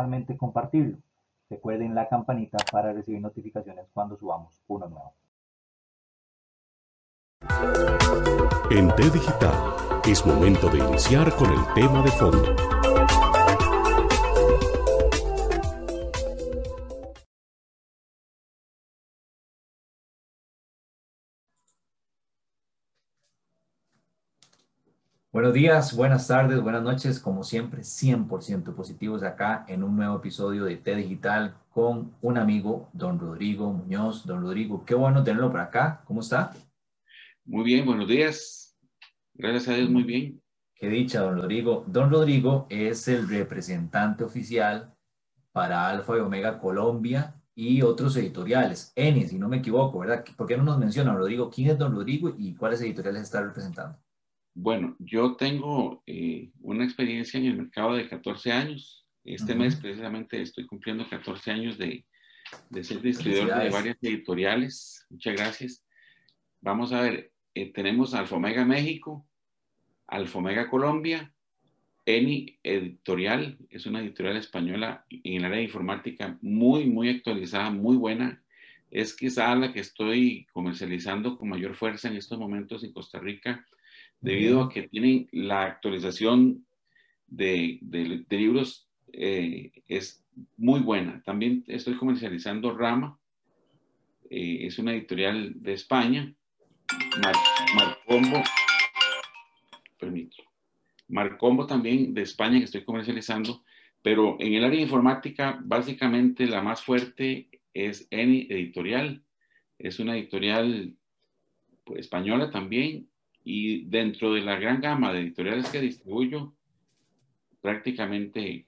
Y principalmente compartirlo. Recuerden la campanita para recibir notificaciones cuando subamos uno nuevo. En T Digital es momento de iniciar con el tema de fondo. Buenos días, buenas tardes, buenas noches, como siempre, 100% positivos acá en un nuevo episodio de T Digital con un amigo, don Rodrigo Muñoz. Don Rodrigo, qué bueno tenerlo por acá. ¿Cómo está? Muy bien, buenos días. Gracias a Dios, muy bien. Qué dicha, don Rodrigo. Don Rodrigo es el representante oficial para Alfa y Omega Colombia y otros editoriales. Eni, si no me equivoco, ¿verdad? ¿Por qué no nos menciona, Rodrigo? ¿Quién es don Rodrigo y cuáles editoriales está representando? Bueno, yo tengo eh, una experiencia en el mercado de 14 años. Este uh -huh. mes precisamente estoy cumpliendo 14 años de, de ser distribuidor de varias editoriales. Muchas gracias. Vamos a ver, eh, tenemos Alfa Omega México, Alfa Omega Colombia, Eni Editorial, es una editorial española en el área de informática muy, muy actualizada, muy buena. Es quizá la que estoy comercializando con mayor fuerza en estos momentos en Costa Rica debido a que tienen la actualización de, de, de libros eh, es muy buena. También estoy comercializando Rama, eh, es una editorial de España, Mar, Marcombo, permito, Marcombo también de España que estoy comercializando, pero en el área de informática básicamente la más fuerte es Eni Editorial, es una editorial pues, española también y dentro de la gran gama de editoriales que distribuyo, prácticamente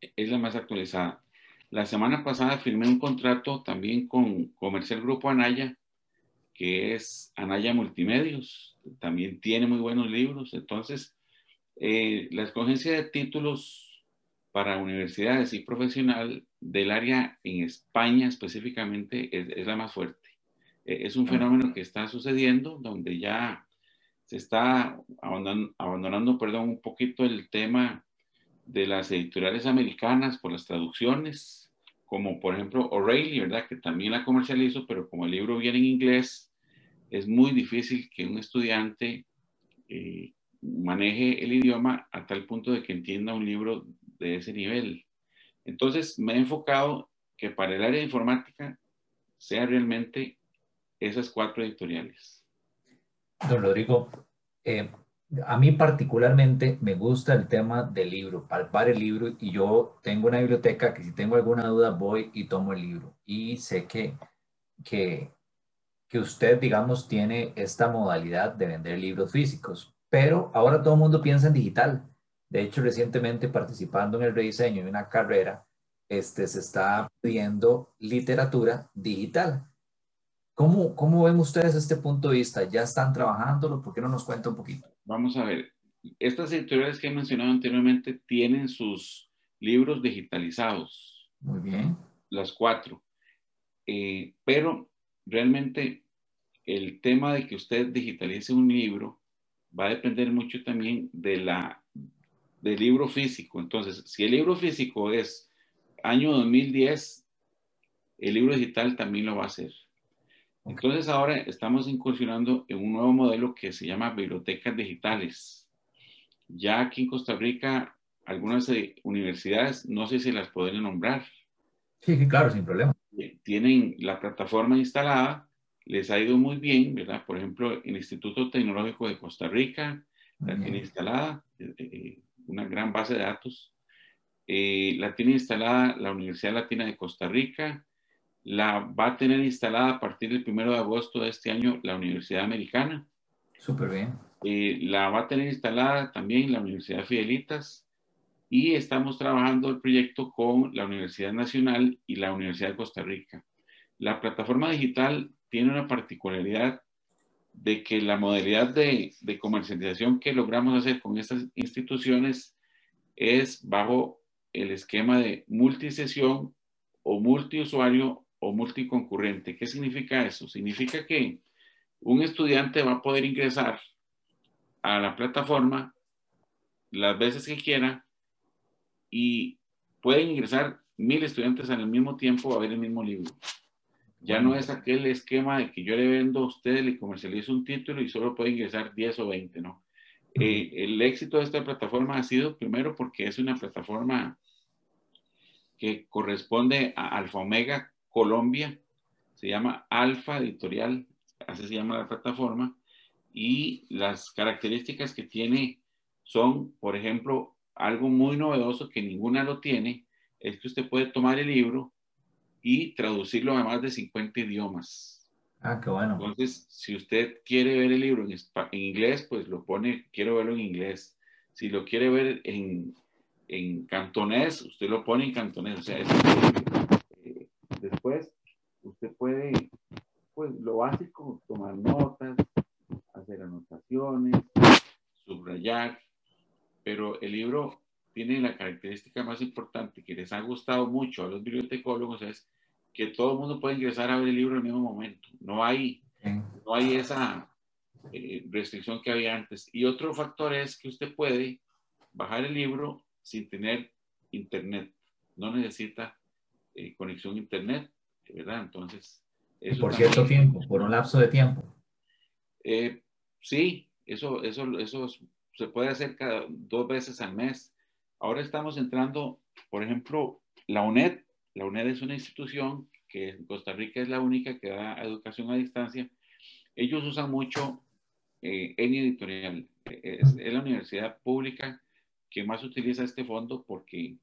es la más actualizada. La semana pasada firmé un contrato también con Comercial Grupo Anaya, que es Anaya Multimedios, también tiene muy buenos libros. Entonces, eh, la escogencia de títulos para universidades y profesional del área en España específicamente es, es la más fuerte. Eh, es un fenómeno que está sucediendo donde ya se está abandonando, abandonando perdón, un poquito el tema de las editoriales americanas por las traducciones, como por ejemplo O'Reilly, ¿verdad? Que también la comercializo, pero como el libro viene en inglés, es muy difícil que un estudiante eh, maneje el idioma a tal punto de que entienda un libro de ese nivel. Entonces me he enfocado que para el área de informática sea realmente esas cuatro editoriales. Don Rodrigo, eh, a mí particularmente me gusta el tema del libro, palpar el libro y yo tengo una biblioteca que si tengo alguna duda voy y tomo el libro y sé que, que, que usted, digamos, tiene esta modalidad de vender libros físicos, pero ahora todo mundo piensa en digital. De hecho, recientemente participando en el rediseño de una carrera, este, se está pidiendo literatura digital. ¿Cómo, ¿Cómo ven ustedes este punto de vista? ¿Ya están trabajándolo? ¿Por qué no nos cuenta un poquito? Vamos a ver. Estas editoriales que he mencionado anteriormente tienen sus libros digitalizados. Muy bien. Las cuatro. Eh, pero realmente el tema de que usted digitalice un libro va a depender mucho también de la, del libro físico. Entonces, si el libro físico es año 2010, el libro digital también lo va a hacer. Entonces ahora estamos incursionando en un nuevo modelo que se llama bibliotecas digitales. Ya aquí en Costa Rica, algunas universidades, no sé si las pueden nombrar. Sí, sí, claro, sin problema. Tienen la plataforma instalada, les ha ido muy bien, ¿verdad? Por ejemplo, el Instituto Tecnológico de Costa Rica la tiene instalada, eh, una gran base de datos. Eh, la tiene instalada la Universidad Latina de Costa Rica, la va a tener instalada a partir del 1 de agosto de este año la Universidad Americana. Súper bien. Eh, la va a tener instalada también la Universidad Fidelitas y estamos trabajando el proyecto con la Universidad Nacional y la Universidad de Costa Rica. La plataforma digital tiene una particularidad de que la modalidad de, de comercialización que logramos hacer con estas instituciones es bajo el esquema de multisesión o multiusuario o multiconcurrente. ¿Qué significa eso? Significa que un estudiante va a poder ingresar a la plataforma las veces que quiera y pueden ingresar mil estudiantes al mismo tiempo a ver el mismo libro. Ya no es aquel esquema de que yo le vendo a usted, le comercializo un título y solo puede ingresar 10 o 20, ¿no? Eh, el éxito de esta plataforma ha sido primero porque es una plataforma que corresponde a Alfa Omega Colombia, se llama Alfa Editorial, así se llama la plataforma, y las características que tiene son, por ejemplo, algo muy novedoso que ninguna lo tiene, es que usted puede tomar el libro y traducirlo a más de 50 idiomas. Ah, qué bueno. Entonces, si usted quiere ver el libro en, en inglés, pues lo pone, quiero verlo en inglés. Si lo quiere ver en, en cantonés, usted lo pone en cantonés. O sea, después usted puede, pues lo básico, tomar notas, hacer anotaciones, subrayar, pero el libro tiene la característica más importante que les ha gustado mucho a los bibliotecólogos es que todo el mundo puede ingresar a ver el libro en el mismo momento. No hay, no hay esa eh, restricción que había antes. Y otro factor es que usted puede bajar el libro sin tener internet. No necesita eh, conexión a internet, ¿verdad? Entonces... Eso por cierto tiempo, por un lapso de tiempo. Eh, sí, eso, eso, eso se puede hacer cada dos veces al mes. Ahora estamos entrando, por ejemplo, la UNED. La UNED es una institución que en Costa Rica es la única que da educación a distancia. Ellos usan mucho eh, ENI Editorial. Es, es, la universidad pública que más utiliza este fondo porque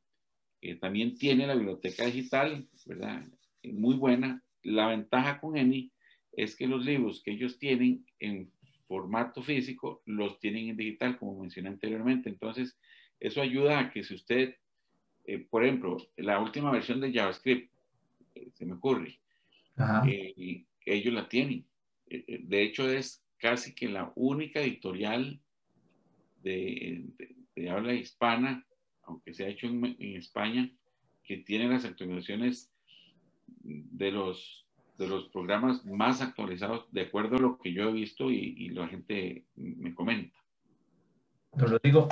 eh, también tiene la biblioteca digital, ¿verdad? Muy buena. La ventaja con ENI es que los libros que ellos tienen en formato físico los tienen en digital, como mencioné anteriormente. Entonces, eso ayuda a que si usted, eh, por ejemplo, la última versión de JavaScript, eh, se me ocurre, ellos la tienen. de hecho, es casi que la única editorial de, de habla hispana, aunque se ha hecho en, España, que tiene las actualizaciones de los, de los programas más actualizados de acuerdo a lo que yo he visto y, la gente me comenta. Don Rodrigo,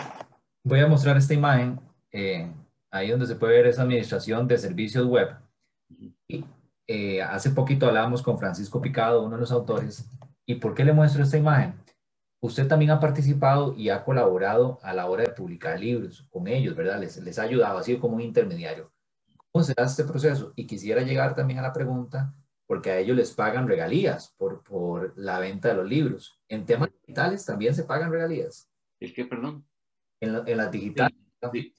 voy a mostrar esta imagen, eh, ahí donde se puede ver esa administración de servicios web. y, eh, hace poquito hablábamos con Francisco Picado, uno de los autores, ¿y por qué le muestro esta imagen? Usted también ha participado y ha colaborado a la hora de publicar libros con ellos, ¿verdad? Les, les ha ayudado, ha sido como un intermediario. ¿Cómo se hace este proceso? Y quisiera llegar también a la pregunta, porque a ellos les pagan regalías por, por la venta de los libros. ¿En temas digitales también se pagan regalías? ¿El qué, perdón? En, en las digitales. Sí,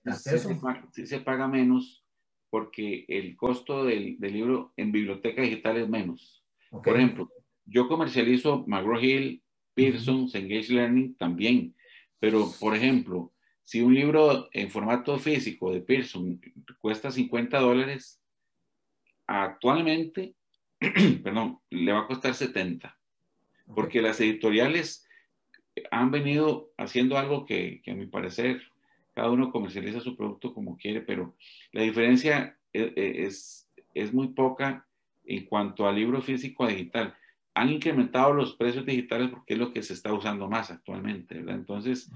sí, se paga, menos porque el costo del, del, libro en biblioteca digital es menos. Por ejemplo, yo comercializo McGraw-Hill, Pearson, Engage Learning también. Pero, por ejemplo, si un libro en formato físico de Pearson cuesta 50 dólares, actualmente, perdón, le va a costar 70. Porque las editoriales han venido haciendo algo que, que, a mi parecer cada uno comercializa su producto como quiere, pero la diferencia es, e, es, es muy poca en cuanto al libro físico a digital han incrementado los precios digitales porque es lo que se está usando más actualmente, ¿verdad? Entonces,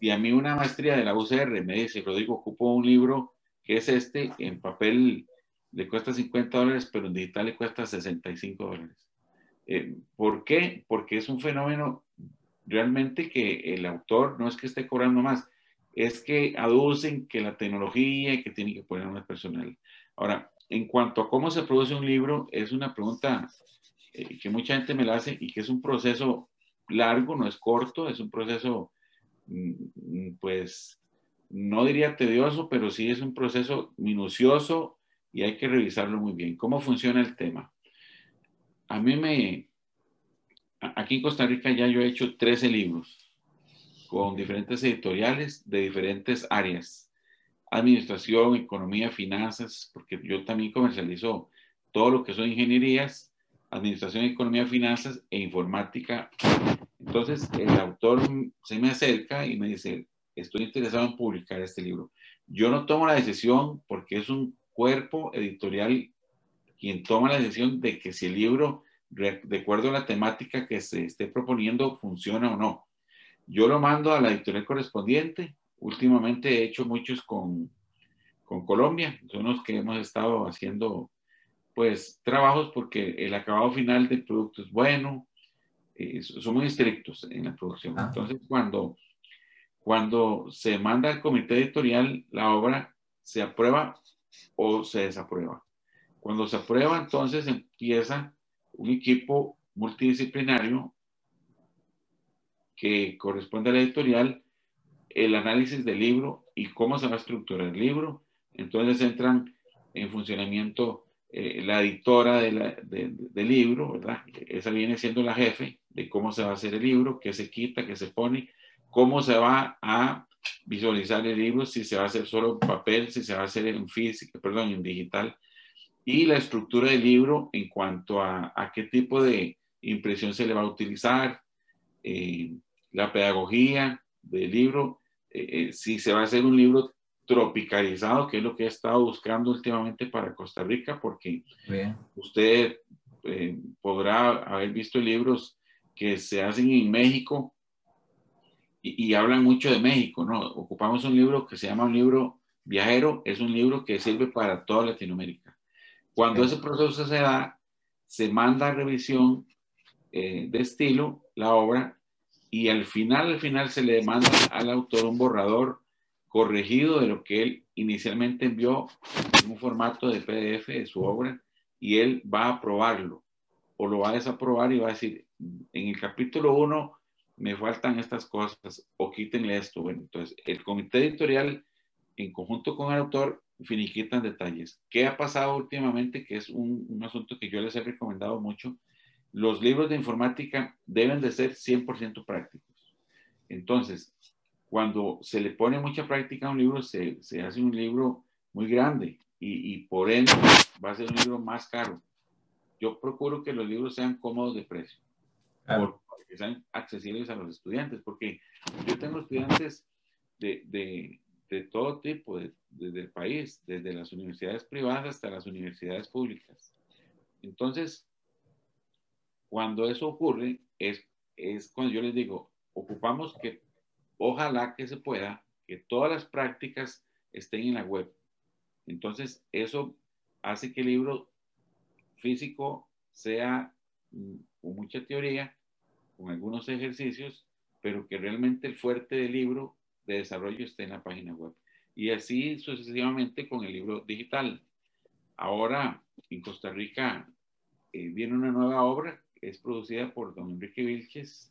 y a mí una maestría de la UCR me dice, Rodrigo, ocupo un libro que es este, en papel le cuesta 50 dólares, pero en digital le cuesta 65 dólares. Eh, ¿Por qué? Porque es un fenómeno realmente que el autor no es que esté cobrando más, es que aducen que la tecnología, que tiene que poner más personal. Ahora, en cuanto a cómo se produce un libro, es una pregunta eh, que mucha gente me la hace y que es un proceso largo, no es corto, es un proceso mm, mm, pues no diría tedioso, pero sí es un proceso minucioso y hay que revisarlo muy bien. ¿Cómo funciona el tema? A mí me, aquí en Costa Rica ya yo he hecho 13 libros con diferentes editoriales de diferentes áreas. Administración, economía, finanzas, porque yo también comercializo todo lo que son ingenierías, administración, economía, finanzas e informática. Entonces el autor se me acerca y me dice, estoy interesado en publicar este libro. Yo no tomo la decisión porque es un cuerpo editorial quien toma la decisión de que si el libro, de acuerdo a la temática que se esté proponiendo, funciona o no. Yo lo mando a la editorial correspondiente. Últimamente he hecho muchos con, con Colombia. Son los que hemos estado haciendo pues trabajos porque el acabado final del producto es bueno. Eh, son muy estrictos en la producción. Ah. Entonces, cuando cuando se manda al comité editorial, la obra se aprueba o se desaprueba. Cuando se aprueba, entonces empieza un equipo multidisciplinario que corresponde a la editorial, el análisis del libro y cómo se va a estructurar el libro. Entonces entran en funcionamiento eh, la editora del libro, ¿verdad? Esa viene siendo la jefe de cómo se va a hacer el libro, qué se quita, qué se pone, cómo se va a visualizar el libro, si se va a hacer solo en papel, si se va a hacer en físico, perdón, en digital, y la estructura del libro en cuanto a, a qué tipo de impresión se le va a utilizar, eh, la pedagogía del libro, eh, eh, si se va a hacer un libro tropicalizado, que es lo que he estado buscando últimamente para Costa Rica, porque usted podrá haber visto libros que se hacen en México y, hablan mucho de México, ¿no? Ocupamos un libro que se llama un libro viajero, es un libro que sirve para toda Latinoamérica. Cuando ese proceso se da, se manda a revisión eh, de estilo la obra y al final, al final se le manda al autor un borrador corregido de lo que él inicialmente envió en un formato de PDF de su obra y él va a aprobarlo o lo va a desaprobar y va a decir, en el capítulo 1 me faltan estas cosas o quítenle esto. Bueno, entonces el comité editorial en conjunto con el autor finiquitan detalles. ¿Qué ha pasado últimamente? Que es un, un asunto que yo les he recomendado mucho. Los libros de informática deben de ser 100% prácticos. Entonces, cuando se le pone mucha práctica a un libro, se, se hace un libro muy grande y, y, por ende va a ser un libro más caro. Yo procuro que los libros sean cómodos de precio que sean accesibles a los estudiantes, porque yo tengo estudiantes de, de, de todo tipo, desde el país, desde las universidades privadas hasta las universidades públicas. Entonces, cuando eso ocurre, es, es cuando yo les digo, ocupamos que ojalá que se pueda, que todas las prácticas estén en la web. Entonces, eso hace que el libro físico sea mm, con mucha teoría, con algunos ejercicios, pero que realmente el fuerte del libro de desarrollo esté en la página web. Y así sucesivamente con el libro digital. Ahora en Costa Rica eh, viene una nueva obra, es producida por don Enrique Vilches.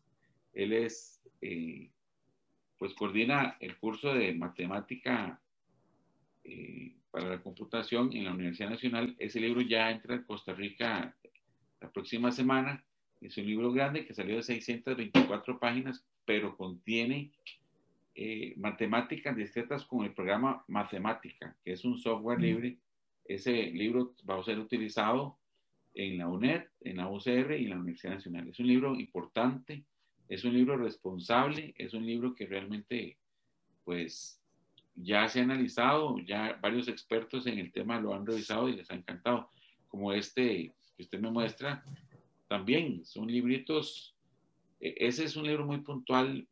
Él es, eh, pues coordina el curso de matemática eh, para la computación en la Universidad Nacional. Ese libro ya entra en Costa Rica la próxima semana es un libro grande que salió de 624 páginas, pero contiene eh, matemáticas discretas con el programa Matemática, que es un software libre. Ese libro va a ser utilizado en la UNED, en la UCR y en la Universidad Nacional. Es un libro importante, es un libro responsable, es un libro que realmente, pues, ya se ha analizado, ya varios expertos en el tema lo han revisado y les ha encantado, como este que usted me muestra, también son libritos, e, ese es un libro muy puntual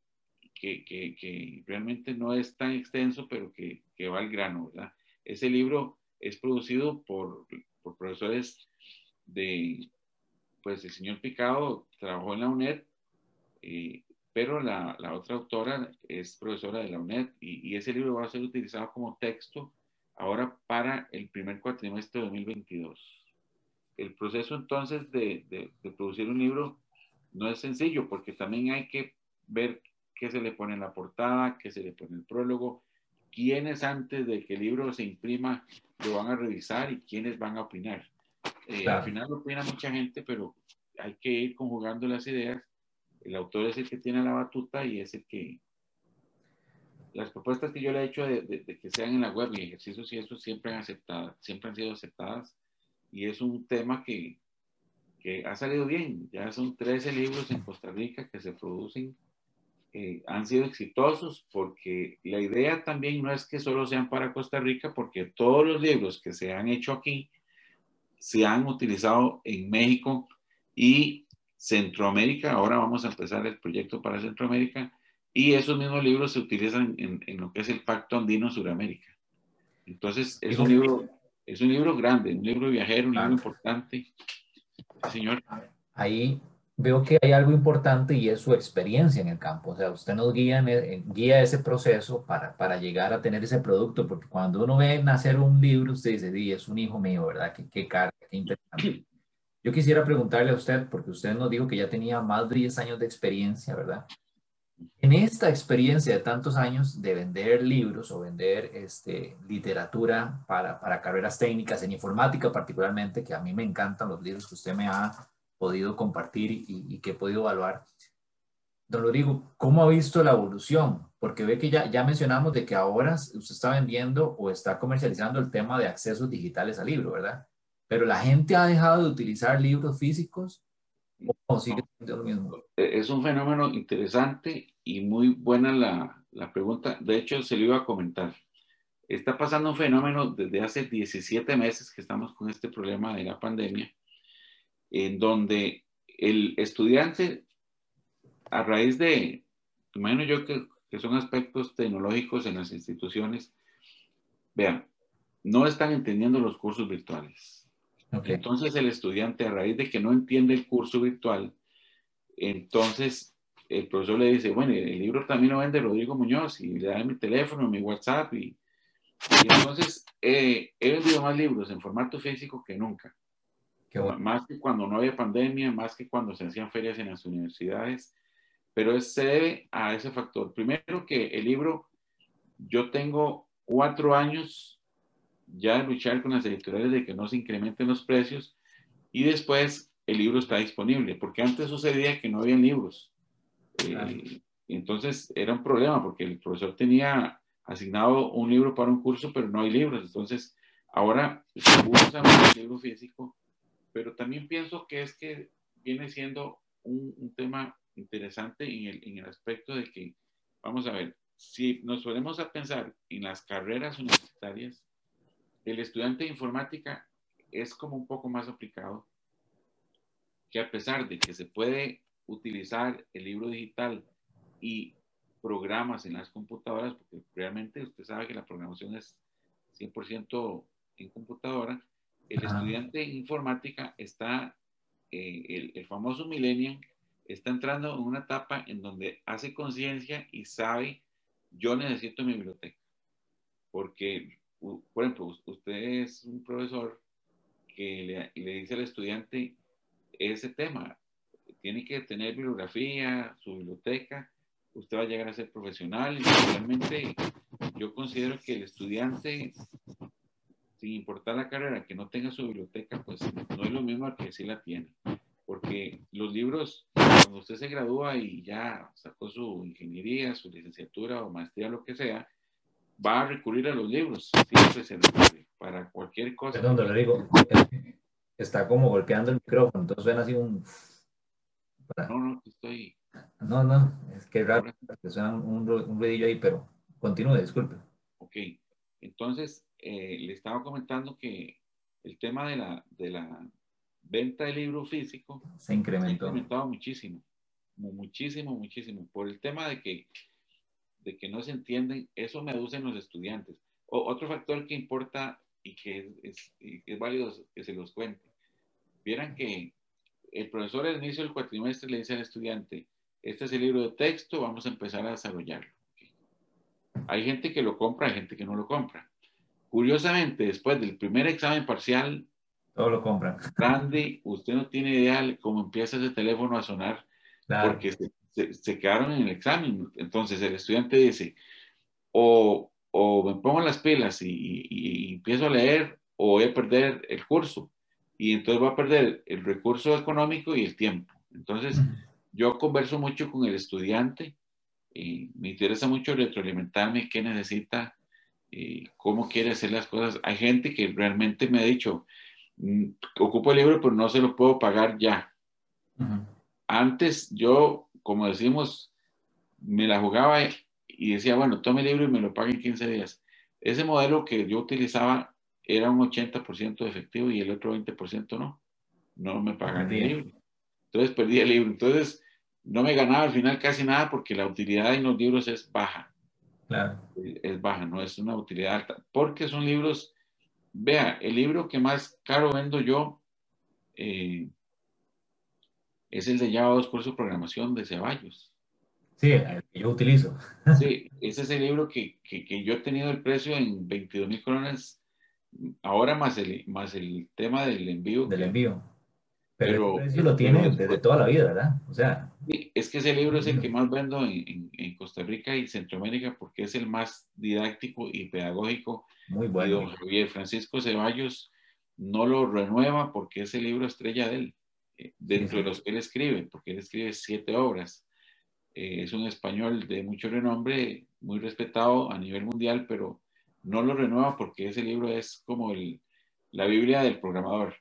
que, que, que realmente no es tan extenso, pero que, que, va al grano, ¿verdad? Ese libro es producido por, por profesores de, pues el señor Picado trabajó en la UNED, eh, pero la, la, otra autora es profesora de la UNED y, y, ese libro va a ser utilizado como texto ahora para el primer cuatrimestre de 2022 el proceso entonces de, de, producir un libro no es sencillo porque también hay que ver qué se le pone en la portada, qué se le pone en el prólogo, quiénes antes de que el libro se imprima lo van a revisar y quiénes van a opinar. Eh, al final opina mucha gente, pero hay que ir conjugando las ideas. El autor es el que tiene la batuta y es el que... Las propuestas que yo le he hecho de, que sean en la web y ejercicios y eso siempre han aceptado, siempre han sido aceptadas y es un tema que, que ha salido bien. Ya son 13 libros en Costa Rica que se producen eh, han sido exitosos porque la idea también no es que solo sean para Costa Rica, porque todos los libros que se han hecho aquí se han utilizado en México y Centroamérica. Ahora vamos a empezar el proyecto para Centroamérica y esos mismos libros se utilizan en, en lo que es el Pacto Andino-Suramérica. Entonces, es un libro, es un libro grande, un libro viajero, un libro importante. señor. Ahí veo que hay algo importante y es su experiencia en el campo. O sea, usted nos guía, en, guía ese proceso para, para llegar a tener ese producto, porque cuando uno ve nacer un libro, usted dice, sí, es un hijo mío, ¿verdad? Qué, qué carga, qué interesante. Yo quisiera preguntarle a usted, porque usted nos dijo que ya tenía más de 10 años de experiencia, ¿verdad? En esta experiencia de tantos años de vender libros o vender este, literatura para, carreras técnicas, en informática particularmente, que a mí me encantan los libros que usted me ha podido compartir y, que he podido evaluar. Don Rodrigo, ¿cómo ha visto la evolución? Porque ve que ya, ya mencionamos de que ahora usted está vendiendo o está comercializando el tema de accesos digitales al libro, ¿verdad? Pero la gente ha dejado de utilizar libros físicos o sigue siendo lo mismo. E, es un fenómeno interesante y muy buena la, la pregunta. De hecho, se lo iba a comentar. Está pasando un fenómeno desde hace 17 meses que estamos con este problema de la pandemia en donde el estudiante, a raíz de, imagino yo que, son aspectos tecnológicos en las instituciones, vean, no están entendiendo los cursos virtuales. Entonces el estudiante, a raíz de que no entiende el curso virtual, entonces el profesor le dice, bueno, el libro también lo vende Rodrigo Muñoz y le da mi teléfono, mi WhatsApp y, entonces eh, he vendido más libros en formato físico que nunca. Más que cuando no había pandemia, más que cuando se hacían ferias en las universidades, pero se debe a ese factor. Primero que el libro, yo tengo cuatro años ya luchar con las editoriales de que no se incrementen los precios y después el libro está disponible, porque antes sucedía que no había libros. Eh, entonces era un problema porque el profesor tenía asignado un libro para un curso, pero no hay libros. Entonces ahora se usa un libro físico pero también pienso que es que viene siendo un, tema interesante en el, en el, aspecto de que, vamos a ver, si nos ponemos a pensar en las carreras universitarias, el estudiante de informática es como un poco más aplicado, que a pesar de que se puede utilizar el libro digital y programas en las computadoras, porque realmente usted sabe que la programación es 100% en computadora, el estudiante en informática está, eh, el, famoso millennial, está entrando en una etapa en donde hace conciencia y sabe, yo necesito mi biblioteca. Porque, por ejemplo, usted es un profesor que le, dice al estudiante ese tema, tiene que tener bibliografía, su biblioteca, usted va a llegar a ser profesional realmente yo considero que el estudiante sin importar la carrera, que no tenga su biblioteca, pues no es lo mismo que sí la tiene. Porque los libros, cuando usted se gradúa y ya sacó su ingeniería, su licenciatura o maestría, lo que sea, va a recurrir a los libros. Siempre se recurre para cualquier cosa. Perdón, le digo, está como golpeando el micrófono, entonces suena así un... No, no, estoy... No, no, es que raro, suena un, un ruidillo ahí, pero continúe, disculpe. Ok, entonces, eh, le estaba comentando que el tema de la, de la venta de libro físico se incrementó. ha incrementado muchísimo, muchísimo, muchísimo, por el tema de que, de que no se entienden, eso me aducen los estudiantes. O, otro factor que importa y que es, es, válido que se los cuente. Vieran que el profesor al inicio del cuatrimestre le dice al estudiante, este es el libro de texto, vamos a empezar a desarrollarlo. Hay gente que lo compra, hay gente que no lo compra. Curiosamente, después del primer examen parcial, todo lo compran. Grande, usted no tiene idea de cómo empieza ese teléfono a sonar porque se, quedaron en el examen. Entonces el estudiante dice, o o me pongo las pilas y, empiezo a leer o voy a perder el curso. Y entonces voy a perder el recurso económico y el tiempo. Entonces, yo converso mucho con el estudiante y me interesa mucho retroalimentarme qué necesita, y cómo quiere hacer las cosas. Hay gente que realmente me ha dicho, mm, ocupo el libro, pero no se lo puedo pagar ya. Antes yo, como decimos, me la jugaba y decía, bueno, tome el libro y me lo pague en 15 días. Ese modelo que yo utilizaba era un 80% efectivo y el otro 20% no. No me pagan el libro. Entonces perdí el libro. Entonces no me ganaba al final casi nada porque la utilidad en los libros es baja. Claro. Es baja, no es una utilidad alta. Porque son libros, vea, el libro que más caro vendo yo eh, es el de Java 2 curso de programación de Ceballos. Sí, el que yo utilizo. Sí, ese es el libro que, que, que yo he tenido el precio en 22 mil colones, ahora más el, más el tema del envío. Del envío. Pero, pero eso lo tiene desde toda la vida, ¿verdad? O sea. Es que ese libro es el que más vendo en, en, Costa Rica y Centroamérica porque es el más didáctico y pedagógico. Muy bueno. Y don Javier Francisco Ceballos no lo renueva porque es el libro estrella de él, dentro de los que él escribe, porque él escribe siete obras. Eh, es un español de mucho renombre, muy respetado a nivel mundial, pero no lo renueva porque ese libro es como el, la Biblia del programador.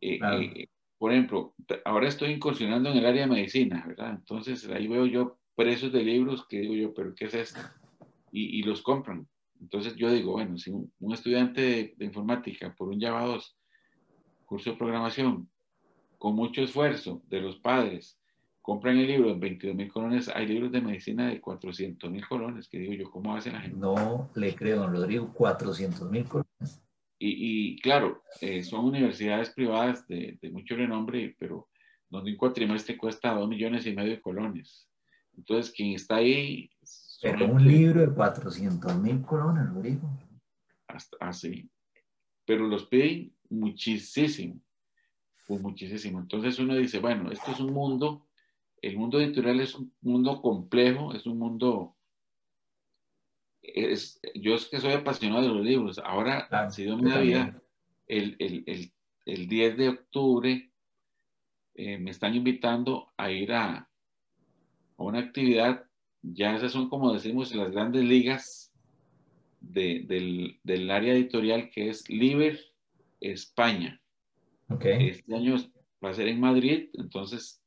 Eh, eh, por ejemplo, ahora estoy incursionando en el área de medicina, ¿verdad? Entonces ahí veo yo precios de libros que digo yo, pero ¿qué es esto? Y, y los compran. Entonces yo digo, bueno, si un, estudiante de, de, informática por un Java 2, curso de programación, con mucho esfuerzo de los padres, compran el libro en 22 mil colones, hay libros de medicina de 400 mil colones, que digo yo, ¿cómo hace la gente? No le creo, don Rodrigo, 400 mil colones. Y, y claro, eh, son universidades privadas de, de, mucho renombre, pero donde un cuatrimestre cuesta 2 millones y medio de colones. Entonces, quien está ahí... Pero un libro de 400 mil colones, Rodrigo. Así. Pero los piden muchísimo, pues muchísimo. Entonces uno dice, bueno, esto es un mundo el mundo editorial es un mundo complejo, es un mundo... Es, yo es que soy apasionado de los libros. Ahora, ha sido mi vida, el, el, el, el, 10 de octubre eh, me están invitando a ir a, a, una actividad, ya esas son como decimos las grandes ligas de, del, del, área editorial que es Liber España. Okay. Este año va a ser en Madrid, entonces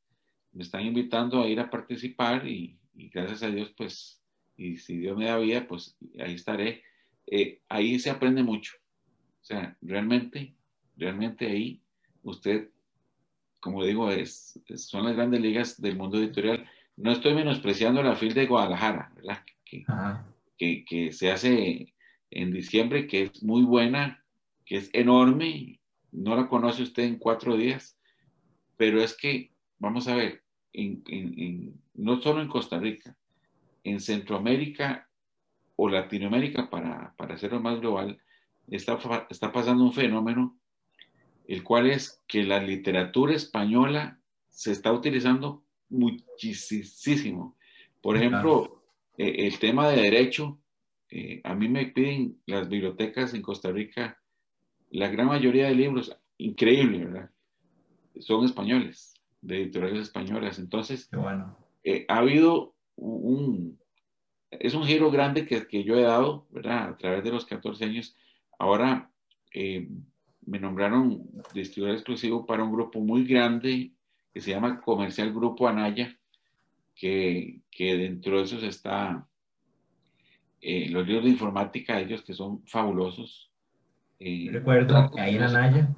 me están invitando a ir a participar y, gracias a Dios, pues, y si Dios me da vida, pues ahí estaré. Eh, ahí se aprende mucho. O sea, realmente, realmente ahí usted, como digo, es, son las grandes ligas del mundo editorial. No estoy menospreciando la FIL de Guadalajara, ¿verdad? Que, que, que, se hace en diciembre, que es muy buena, que es enorme. No la conoce usted en cuatro días, pero es que, vamos a ver, en, no solo en Costa Rica, en Centroamérica o Latinoamérica, para, para hacerlo más global, está, está pasando un fenómeno, el cual es que la literatura española se está utilizando muchísimo. Por ejemplo, eh, el tema de derecho, eh, a mí me piden las bibliotecas en Costa Rica, la gran mayoría de libros, increíble, ¿verdad? Son españoles de editoriales españolas. Entonces, bueno. eh, ha habido un, es un giro grande que, que, yo he dado, ¿verdad? A través de los 14 años. Ahora eh, me nombraron distribuidor exclusivo para un grupo muy grande que se llama Comercial Grupo Anaya, que, que dentro de esos está eh, los libros de informática, ellos que son fabulosos. Eh, recuerdo que ahí en Anaya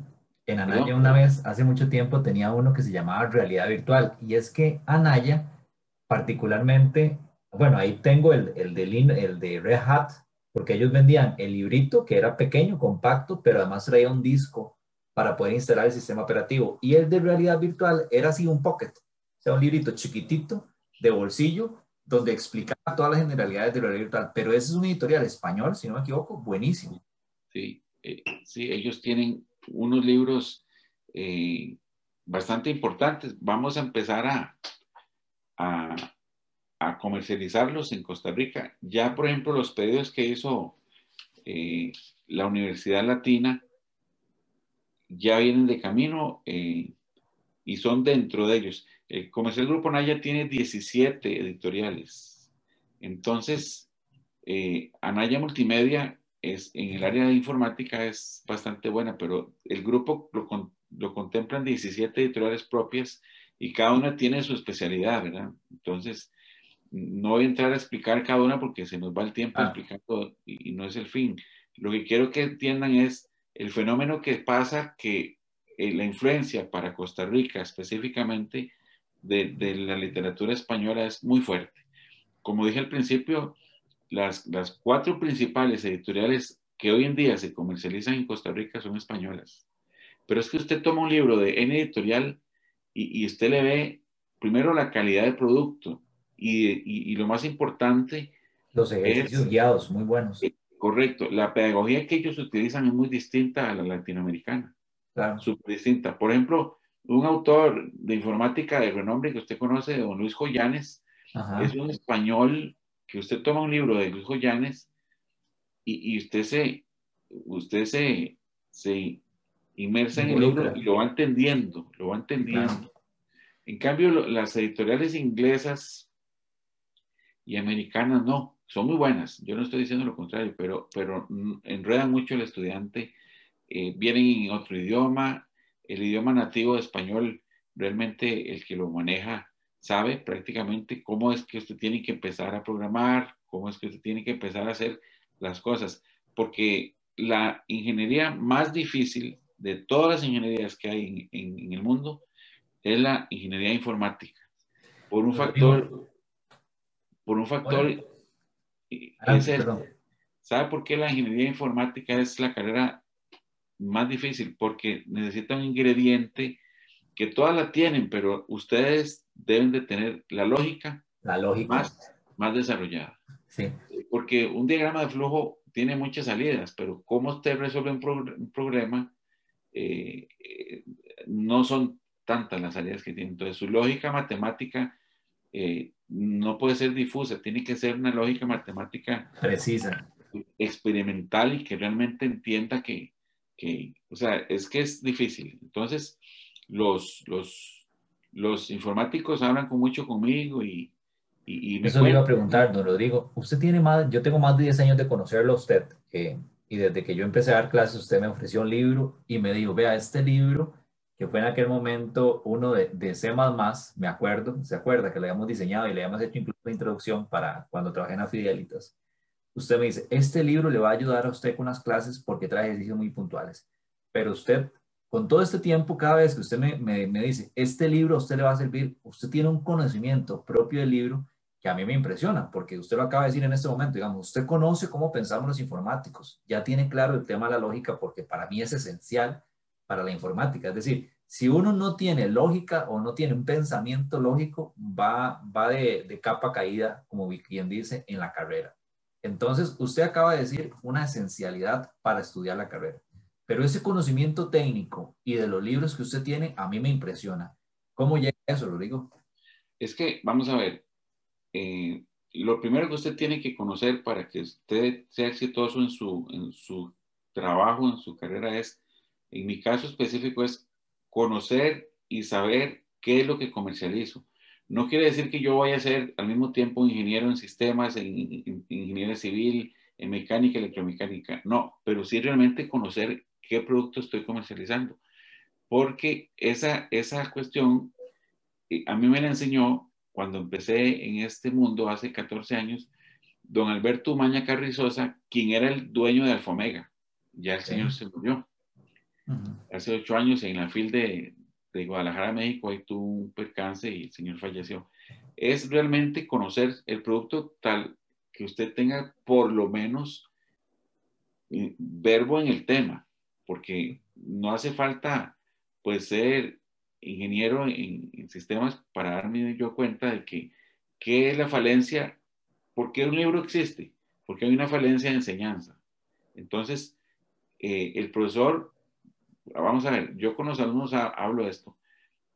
en Anaya una vez, hace mucho tiempo, tenía uno que se llamaba realidad virtual. Y es que Anaya, particularmente, bueno, ahí tengo el, el, de, el de Red Hat, porque ellos vendían el librito, que era pequeño, compacto, pero además traía un disco para poder instalar el sistema operativo. Y el de realidad virtual era así un pocket, o sea, un librito chiquitito, de bolsillo, donde explicaba todas las generalidades de realidad virtual. Pero ese es un editorial español, si no me equivoco, buenísimo. Sí, eh, sí, ellos tienen unos libros eh, bastante importantes. Vamos a empezar a, comercializarlos en Costa Rica. Ya, por ejemplo, los pedidos que hizo eh, la Universidad Latina ya vienen de camino eh, y son dentro de ellos. el Grupo Naya tiene 17 editoriales. Entonces, Anaya Multimedia es, en el área de informática es bastante buena, pero el grupo lo, lo contemplan 17 editoriales propias y cada una tiene su especialidad, ¿verdad? Entonces, no voy a entrar a explicar cada una porque se nos va el tiempo ah. explicando y, no es el fin. Lo que quiero que entiendan es el fenómeno que pasa que eh, la influencia para Costa Rica específicamente de, de, la literatura española es muy fuerte. Como dije al principio, las, las cuatro principales editoriales que hoy en día se comercializan en Costa Rica son españolas. Pero es que usted toma un libro de N editorial y, y usted le ve primero la calidad del producto y, y, lo más importante... Los ejercicios guiados, muy buenos. Correcto, la pedagogía que ellos utilizan es muy distinta a la latinoamericana. Claro. Súper distinta. Por ejemplo, un autor de informática de renombre que usted conoce, don Luis Joyanes, es un español que usted toma un libro de Luis Joyanes y, y usted se, usted se, se inmersa en el libro y lo va entendiendo, lo va entendiendo. En cambio, las editoriales inglesas y americanas no, son muy buenas, yo no estoy diciendo lo contrario, pero, pero enredan mucho al estudiante, eh, vienen en otro idioma, el idioma nativo de español, realmente el que lo maneja sabe prácticamente cómo es que usted tiene que empezar a programar, cómo es que usted tiene que empezar a hacer las cosas, porque la ingeniería más difícil de todas las ingenierías que hay en, el mundo es la ingeniería informática. Por un factor, por un factor, ¿sabe por qué la ingeniería informática es la carrera más difícil? Porque necesita un ingrediente que todas la tienen, pero ustedes deben de tener la lógica, la lógica. Más, más desarrollada. Sí. Porque un diagrama de flujo tiene muchas salidas, pero cómo usted resuelve un, problema, eh, eh, no son tantas las salidas que tiene. Entonces, su lógica matemática eh, no puede ser difusa, tiene que ser una lógica matemática precisa, experimental y que realmente entienda que, que o sea, es que es difícil. Entonces, los, los, los informáticos hablan con mucho conmigo y, y, me Eso le iba a preguntar, don Rodrigo. Usted tiene más, yo tengo más de 10 años de conocerlo a usted. Eh, y desde que yo empecé a dar clases, usted me ofreció un libro y me dijo, vea, este libro, que fue en aquel momento uno de, de C++, me acuerdo, se acuerda que lo habíamos diseñado y le habíamos hecho incluso una introducción para cuando trabajé en la Fidelitas. Usted me dice, este libro le va a ayudar a usted con las clases porque trae ejercicios muy puntuales. Pero usted con todo este tiempo, cada vez que usted me, dice, este libro usted le va a servir, usted tiene un conocimiento propio del libro que a mí me impresiona, porque usted lo acaba de decir en este momento, digamos, usted conoce cómo pensamos los informáticos, ya tiene claro el tema de la lógica, porque para mí es esencial para la informática. Es decir, si uno no tiene lógica o no tiene un pensamiento lógico, va, va de capa caída, como quien dice, en la carrera. Entonces, usted acaba de decir una esencialidad para estudiar la carrera. Pero ese conocimiento técnico y de los libros que usted tiene, a mí me impresiona. ¿Cómo llega eso, Rodrigo? Es que, vamos a ver, eh, lo primero que usted tiene que conocer para que usted sea exitoso en su, en su trabajo, en su carrera, es, en mi caso específico, es conocer y saber qué es lo que comercializo. No quiere decir que yo vaya a ser al mismo tiempo ingeniero en sistemas, en, en ingeniería civil, en mecánica, electromecánica. No, pero sí realmente conocer qué producto estoy comercializando. Porque esa, esa cuestión eh, a mí me la enseñó cuando empecé en este mundo hace 14 años, don Alberto Maña Carrizosa, quien era el dueño de Alfomega. Ya el señor se murió. Hace ocho años en la fil de, de Guadalajara, México, ahí tuvo un percance y el señor falleció. Es realmente conocer el producto tal que usted tenga por lo menos eh, verbo en el tema porque no hace falta pues ser ingeniero en, sistemas para darme yo cuenta de que qué es la falencia, por qué un libro existe, porque hay una falencia de enseñanza. Entonces, eh, el profesor, vamos a ver, yo con los alumnos hablo de esto,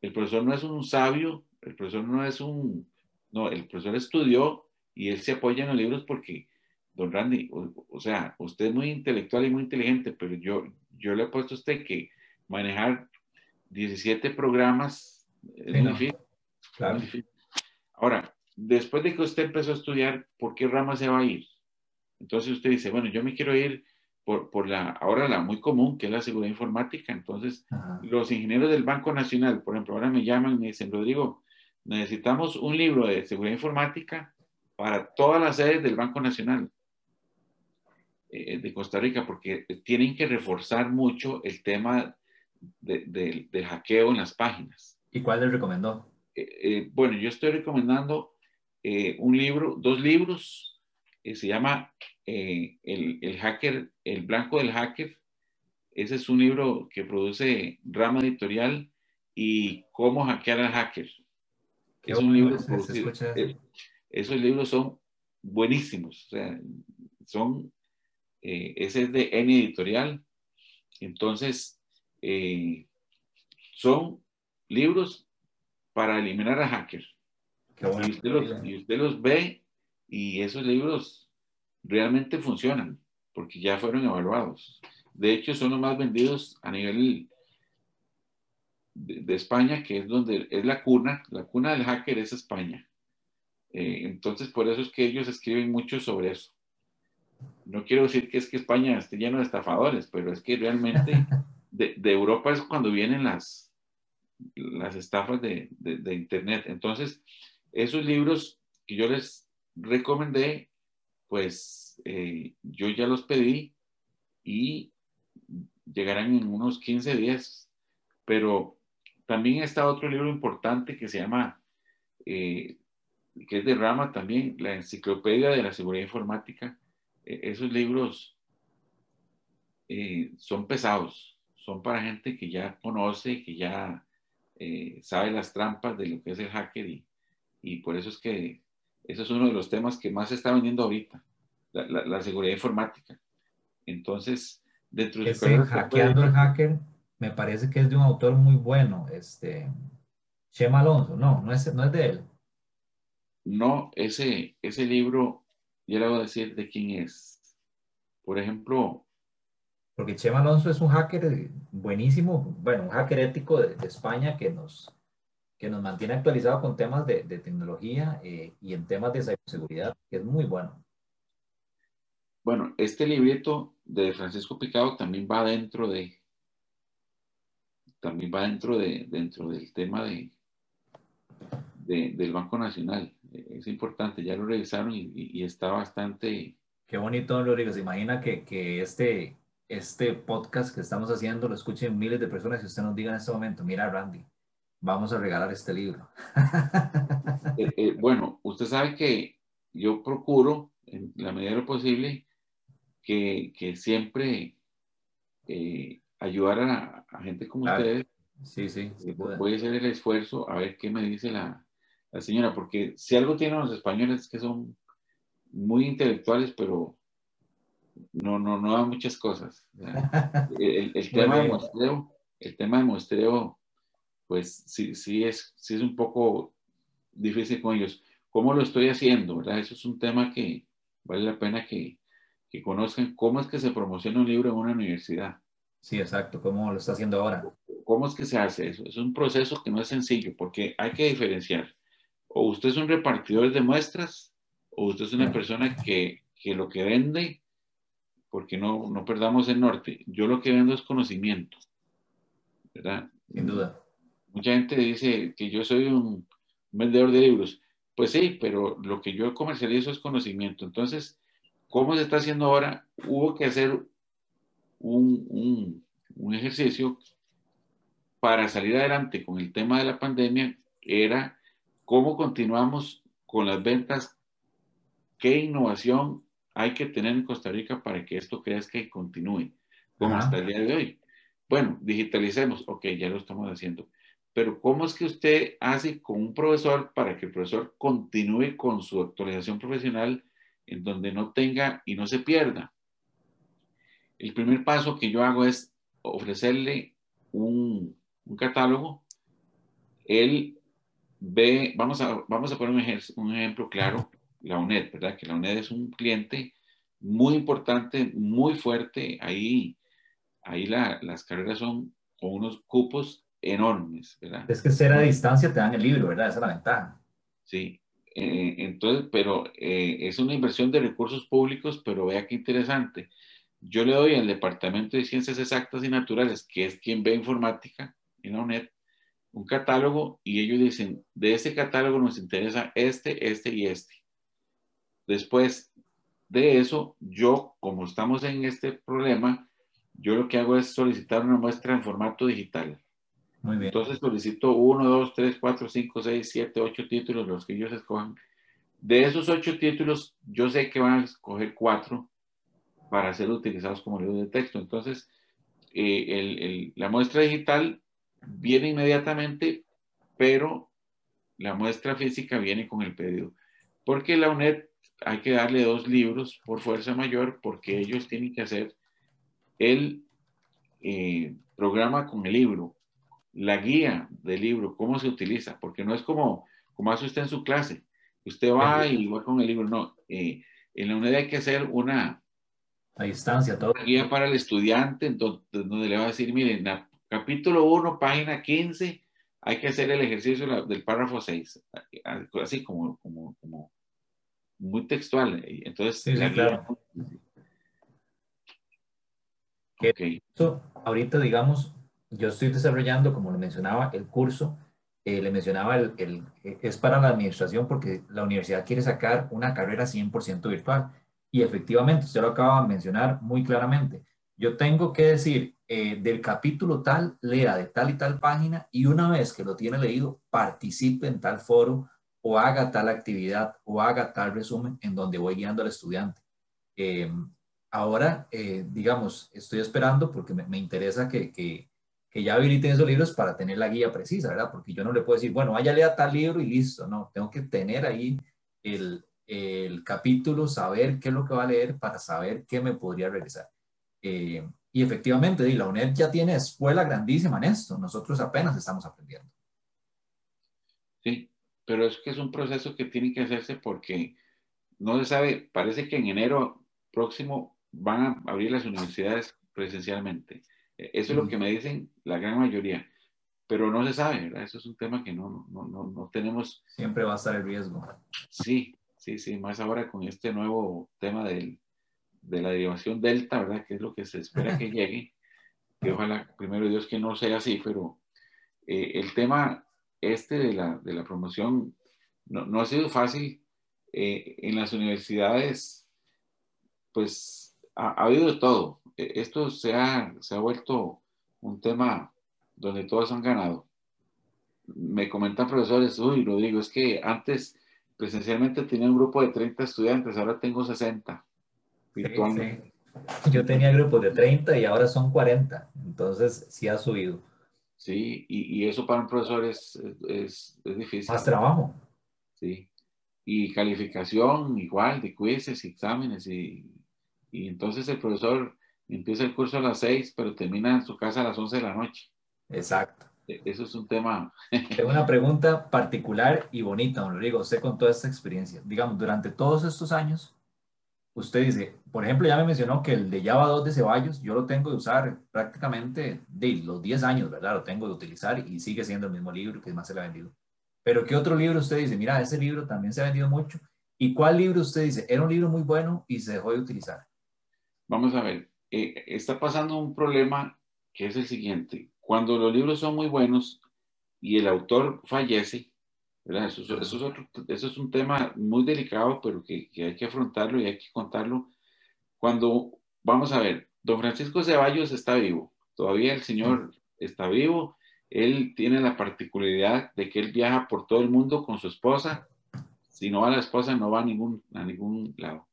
el profesor no es un sabio, el profesor no es un, no, el profesor estudió y él se apoya en los libros porque don Randy, o, sea, usted es muy intelectual y muy inteligente, pero yo, yo le he puesto a usted que manejar 17 programas es muy difícil. Claro. Ahora, después de que usted empezó a estudiar, ¿por qué rama se va a ir? Entonces usted dice, bueno, yo me quiero ir por, por la, ahora la muy común, que es la seguridad informática. Entonces, los ingenieros del Banco Nacional, por ejemplo, ahora me llaman y me dicen, Rodrigo, necesitamos un libro de seguridad informática para todas las sedes del Banco Nacional eh, de Costa Rica, porque tienen que reforzar mucho el tema del hackeo en las páginas. ¿Y cuál les recomendó? Eh, eh, bueno, yo estoy recomendando un libro, dos libros, se llama el, el, hacker, El Blanco del Hacker. Ese es un libro que produce Rama Editorial y Cómo hackear al hacker. es un libro esos libros son buenísimos, o sea, son, eh, ese es de N Editorial, entonces, eh, son libros para eliminar a hackers. y, usted los, y usted los ve y esos libros realmente funcionan porque ya fueron evaluados. De hecho, son los más vendidos a nivel de, España, que es donde es la cuna, la cuna del hacker es España. Eh, entonces, por eso es que ellos escriben mucho sobre eso. No quiero decir que es que España esté lleno de estafadores, pero es que realmente de, Europa es cuando vienen las, las estafas de, Internet. Entonces, esos libros que yo les recomendé, pues eh, yo ya los pedí y llegarán en unos 15 días. Pero también está otro libro importante que se llama eh, que es de Rama también, la Enciclopedia de la Seguridad Informática. E, esos libros eh, son pesados, son para gente que ya conoce, que ya eh, sabe las trampas de lo que es el hacker y, y, por eso es que eso es uno de los temas que más se está vendiendo ahorita, la, seguridad informática. Entonces, dentro de... hackeando el hacker, me parece que es de un autor muy bueno, este, Chema Alonso, no, no es, no es de él. No, ese, ese libro, ya le voy a decir de quién es. Por ejemplo. Porque Chema Alonso es un hacker buenísimo, bueno, un hacker ético de, España que nos, que nos mantiene actualizado con temas de, tecnología eh, y en temas de ciberseguridad, que es muy bueno. Bueno, este libreto de Francisco Picado también va dentro de, también va dentro de, dentro del tema de, del Banco Nacional es importante, ya lo revisaron y, está bastante... Qué bonito, Rodrigo, se imagina que, que, este, este podcast que estamos haciendo lo escuchen miles de personas y usted nos diga en este momento, mira Randy, vamos a regalar este libro. Eh, eh, bueno, usted sabe que yo procuro, en la medida de lo posible, que, que siempre eh, ayudar a, gente como ustedes. Sí, sí. sí voy a hacer el esfuerzo a ver qué me dice la, la señora, porque si algo tienen los españoles es que son muy intelectuales, pero no, no, no dan muchas cosas. El, tema de muestreo, el tema de muestreo, pues sí, sí, es, sí es un poco difícil con ellos. ¿Cómo lo estoy haciendo? ¿verdad? Eso es un tema que vale la pena que, que conozcan. ¿Cómo es que se promociona un libro en una universidad? Sí, exacto. ¿Cómo lo está haciendo ahora? ¿Cómo es que se hace eso? Es un proceso que no es sencillo porque hay que diferenciar o usted es un repartidor de muestras o usted es una persona que, que lo que vende, porque no, no perdamos el norte, yo lo que vendo es conocimiento, ¿verdad? Sin duda. Mucha gente dice que yo soy un vendedor de libros. Pues sí, pero lo que yo comercializo es conocimiento. Entonces, ¿cómo se está haciendo ahora? Hubo que hacer un, un, un ejercicio para salir adelante con el tema de la pandemia, era ¿Cómo continuamos con las ventas? ¿Qué innovación hay que tener en Costa Rica para que esto crezca y continúe como hasta el día de hoy? Bueno, digitalicemos, ok, ya lo estamos haciendo. Pero ¿cómo es que usted hace con un profesor para que el profesor continúe con su actualización profesional en donde no tenga y no se pierda? El primer paso que yo hago es ofrecerle un, un catálogo. Él vamos a, vamos a poner un, ejemplo claro, la UNED, ¿verdad? Que la UNED es un cliente muy importante, muy fuerte. Ahí, ahí las carreras son con unos cupos enormes, ¿verdad? Es que ser a distancia te dan el libro, ¿verdad? Esa es la ventaja. Sí, eh, entonces, pero eh, es una inversión de recursos públicos, pero vea qué interesante. Yo le doy al Departamento de Ciencias Exactas y Naturales, que es quien ve informática en la UNED, un catálogo y ellos dicen, de ese catálogo nos interesa este, este y este. Después de eso, yo, como estamos en este problema, yo lo que hago es solicitar una muestra en formato digital. Muy bien. Entonces solicito uno, dos, tres, cuatro, cinco, seis, siete, ocho títulos, los que ellos escojan. De esos ocho títulos, yo sé que van a escoger cuatro para ser utilizados como libros de texto. Entonces, eh, la muestra digital viene inmediatamente, pero la muestra física viene con el pedido. Porque la UNED hay que darle dos libros por fuerza mayor porque ellos tienen que hacer el eh, programa con el libro, la guía del libro, cómo se utiliza, porque no es como, como hace usted en su clase. Usted va y va con el libro, no. Eh, en la UNED hay que hacer una, a distancia, todo. guía para el estudiante, donde, donde le va a decir, miren, capítulo 1, página 15, hay que hacer el ejercicio del párrafo 6, así como, como, como muy textual. Entonces, sí, claro. ahorita, digamos, yo estoy desarrollando, como le mencionaba, el curso, eh, le mencionaba, el, el, es para la administración porque la universidad quiere sacar una carrera 100% virtual. Y efectivamente, usted lo acaba de mencionar muy claramente. Yo tengo que decir eh, del capítulo tal, lea de tal y tal página y una vez que lo tiene leído, participe en tal foro o haga tal actividad o haga tal resumen en donde voy guiando al estudiante. Em, ahora, eh, digamos, estoy esperando porque me, interesa que, que, que, ya habiliten esos libros para tener la guía precisa, ¿verdad? Porque yo no le puedo decir, bueno, vaya lea tal libro y listo, no, tengo que tener ahí el, el capítulo, saber qué es lo que va a leer para saber qué me podría regresar. Eh, y efectivamente, la UNED ya tiene escuela grandísima en esto. Nosotros apenas estamos aprendiendo. Sí, pero es que es un proceso que tiene que hacerse porque no se sabe, parece que en enero próximo van a abrir las universidades presencialmente. E, eso es lo que me dicen la gran mayoría, pero no se sabe, ¿verdad? Eso es un tema que no, no, no, no tenemos. Siempre va a estar el riesgo. Sí, sí, sí, más ahora con este nuevo tema del, de la derivación delta, ¿verdad? Que es lo que se espera que llegue. Que ojalá, primero Dios, que no sea así, pero eh, el tema este de la, de la promoción no, no, ha sido fácil. Eh, en las universidades, pues ha, ha, habido de todo. E, esto se ha, se ha vuelto un tema donde todos han ganado. Me comentan profesores, uy, lo digo, es que antes presencialmente tenía un grupo de 30 estudiantes, ahora tengo 60 yo tenía grupos de 30 y ahora son 40, entonces sí ha subido. Sí, y, y eso para un profesor es, es, es, difícil. Más trabajo. Sí, y calificación igual de quizzes, exámenes, y, y entonces el profesor empieza el curso a las 6, pero termina en su casa a las 11 de la noche. Exacto. E, eso es un tema. Tengo una pregunta particular y bonita, don Rodrigo. Usted con toda esta experiencia, digamos, durante todos estos años, usted dice, por ejemplo, ya me mencionó que el de Java 2 de Ceballos, yo lo tengo de usar prácticamente de los 10 años, ¿verdad? Lo tengo de utilizar y sigue siendo el mismo libro que más se le ha vendido. Pero ¿qué otro libro usted dice? Mira, ese libro también se ha vendido mucho. ¿Y cuál libro usted dice? Era un libro muy bueno y se dejó de utilizar. Vamos a ver, eh, está pasando un problema que es el siguiente. Cuando los libros son muy buenos y el autor fallece, eso, eso, es eso, es un tema muy delicado, pero que, que, hay que afrontarlo y hay que contarlo. Cuando, vamos a ver, don Francisco Ceballos está vivo, todavía el señor está vivo, él tiene la particularidad de que él viaja por todo el mundo con su esposa, si no va la esposa no va a ningún, a ningún lado.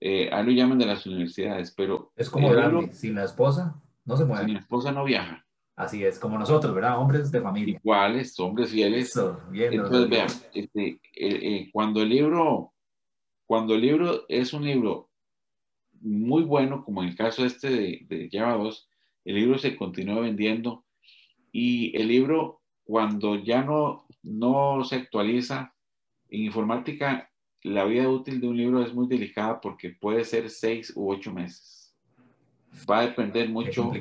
Eh, a él lo llaman de las universidades, pero... Es como Gandhi, sin la esposa no se mueve. Sin la esposa no viaja. Así es, como nosotros, ¿verdad? Hombres de familia. Iguales, hombres fieles. Entonces, vean, este, eh, eh, cuando el libro, cuando el libro es un libro muy bueno, como en el caso este de, de Java 2, el libro se continúa vendiendo y el libro, cuando ya no, no se actualiza, en informática la vida útil de un libro es muy delicada porque puede ser seis u ocho meses. Va a depender mucho.